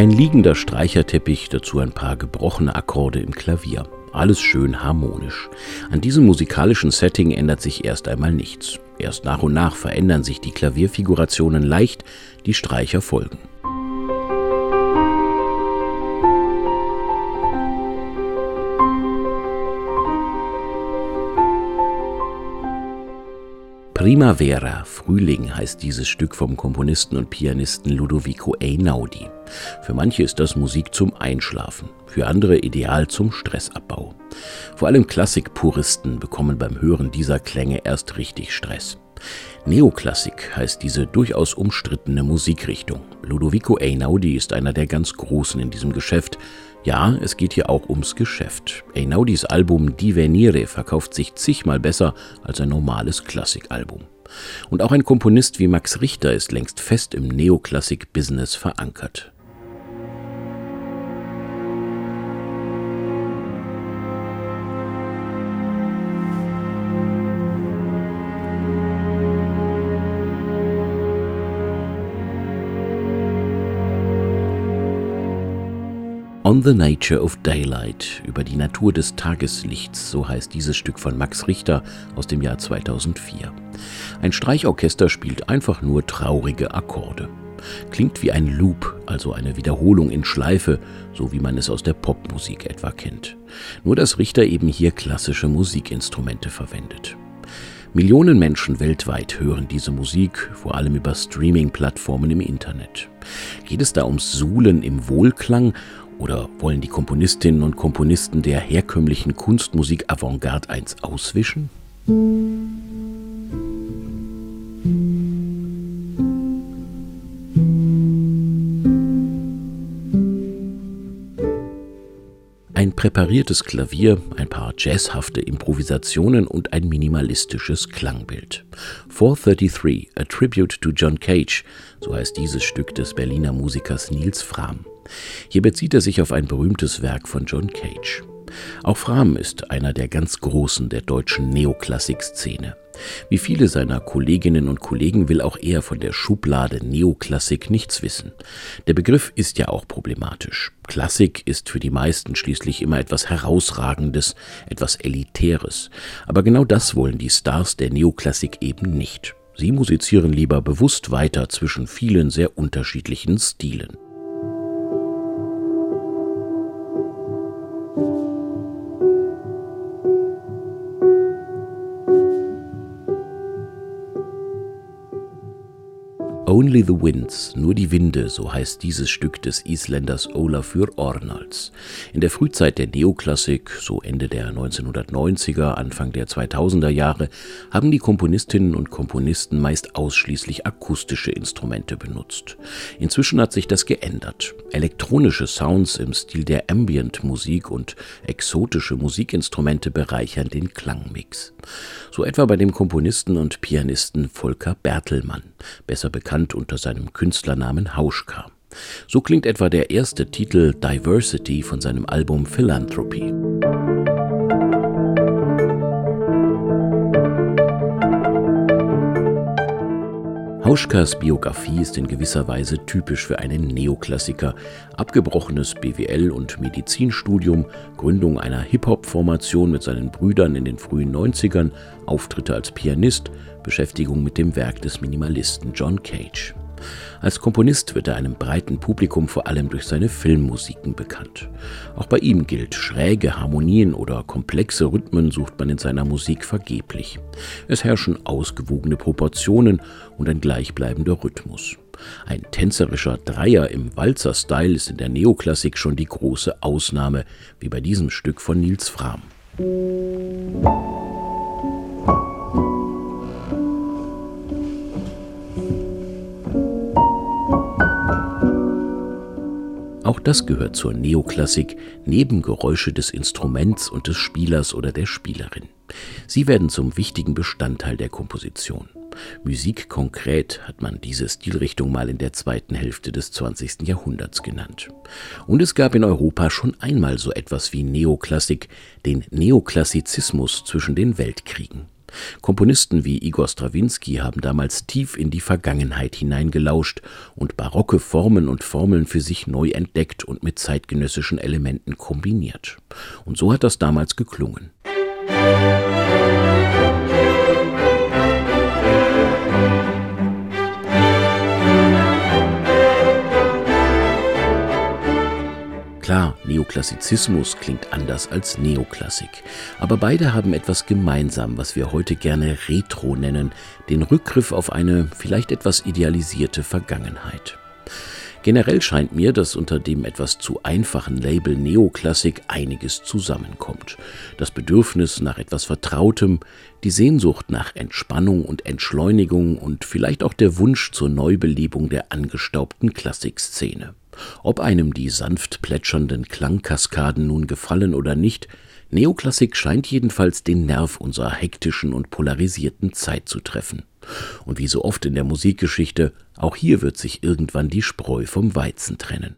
Ein liegender Streicherteppich, dazu ein paar gebrochene Akkorde im Klavier. Alles schön harmonisch. An diesem musikalischen Setting ändert sich erst einmal nichts. Erst nach und nach verändern sich die Klavierfigurationen leicht, die Streicher folgen. Primavera, Frühling heißt dieses Stück vom Komponisten und Pianisten Ludovico Einaudi. Für manche ist das Musik zum Einschlafen, für andere ideal zum Stressabbau. Vor allem Klassikpuristen bekommen beim Hören dieser Klänge erst richtig Stress. Neoklassik heißt diese durchaus umstrittene Musikrichtung. Ludovico Einaudi ist einer der ganz Großen in diesem Geschäft, ja, es geht hier auch ums Geschäft. Einaudis Album Divenire verkauft sich zigmal besser als ein normales Klassikalbum. Und auch ein Komponist wie Max Richter ist längst fest im Neoklassik-Business verankert. On the Nature of Daylight, über die Natur des Tageslichts, so heißt dieses Stück von Max Richter aus dem Jahr 2004. Ein Streichorchester spielt einfach nur traurige Akkorde. Klingt wie ein Loop, also eine Wiederholung in Schleife, so wie man es aus der Popmusik etwa kennt. Nur dass Richter eben hier klassische Musikinstrumente verwendet. Millionen Menschen weltweit hören diese Musik, vor allem über Streaming-Plattformen im Internet. Geht es da ums Suhlen im Wohlklang oder wollen die Komponistinnen und Komponisten der herkömmlichen Kunstmusik Avantgarde eins auswischen? Präpariertes Klavier, ein paar jazzhafte Improvisationen und ein minimalistisches Klangbild. 433, A Tribute to John Cage, so heißt dieses Stück des Berliner Musikers Nils Frahm. Hier bezieht er sich auf ein berühmtes Werk von John Cage. Auch Frahm ist einer der ganz Großen der deutschen Neoklassik-Szene. Wie viele seiner Kolleginnen und Kollegen will auch er von der Schublade Neoklassik nichts wissen. Der Begriff ist ja auch problematisch. Klassik ist für die meisten schließlich immer etwas Herausragendes, etwas Elitäres. Aber genau das wollen die Stars der Neoklassik eben nicht. Sie musizieren lieber bewusst weiter zwischen vielen sehr unterschiedlichen Stilen. Only the Winds, nur die Winde, so heißt dieses Stück des Isländers Olafur Ornals. In der Frühzeit der Neoklassik, so Ende der 1990er, Anfang der 2000er Jahre, haben die Komponistinnen und Komponisten meist ausschließlich akustische Instrumente benutzt. Inzwischen hat sich das geändert. Elektronische Sounds im Stil der Ambient-Musik und exotische Musikinstrumente bereichern den Klangmix. So etwa bei dem Komponisten und Pianisten Volker Bertelmann, besser bekannt bekannt unter seinem Künstlernamen Hauschka. So klingt etwa der erste Titel Diversity von seinem Album Philanthropy. Hauschkas Biografie ist in gewisser Weise typisch für einen Neoklassiker. Abgebrochenes BWL- und Medizinstudium, Gründung einer Hip-Hop-Formation mit seinen Brüdern in den frühen 90ern, Auftritte als Pianist, Beschäftigung mit dem Werk des Minimalisten John Cage. Als Komponist wird er einem breiten Publikum vor allem durch seine Filmmusiken bekannt. Auch bei ihm gilt, schräge Harmonien oder komplexe Rhythmen sucht man in seiner Musik vergeblich. Es herrschen ausgewogene Proportionen und ein gleichbleibender Rhythmus. Ein tänzerischer Dreier im Walzer-Style ist in der Neoklassik schon die große Ausnahme, wie bei diesem Stück von Nils Frahm. Auch das gehört zur Neoklassik, Nebengeräusche des Instruments und des Spielers oder der Spielerin. Sie werden zum wichtigen Bestandteil der Komposition. Musik konkret hat man diese Stilrichtung mal in der zweiten Hälfte des 20. Jahrhunderts genannt. Und es gab in Europa schon einmal so etwas wie Neoklassik, den Neoklassizismus zwischen den Weltkriegen. Komponisten wie Igor Strawinski haben damals tief in die Vergangenheit hineingelauscht und barocke Formen und Formeln für sich neu entdeckt und mit zeitgenössischen Elementen kombiniert. Und so hat das damals geklungen. Klar, Neoklassizismus klingt anders als Neoklassik, aber beide haben etwas gemeinsam, was wir heute gerne Retro nennen, den Rückgriff auf eine vielleicht etwas idealisierte Vergangenheit. Generell scheint mir, dass unter dem etwas zu einfachen Label Neoklassik einiges zusammenkommt. Das Bedürfnis nach etwas Vertrautem, die Sehnsucht nach Entspannung und Entschleunigung und vielleicht auch der Wunsch zur Neubelebung der angestaubten Klassikszene. Ob einem die sanft plätschernden Klangkaskaden nun gefallen oder nicht, Neoklassik scheint jedenfalls den Nerv unserer hektischen und polarisierten Zeit zu treffen. Und wie so oft in der Musikgeschichte, auch hier wird sich irgendwann die Spreu vom Weizen trennen.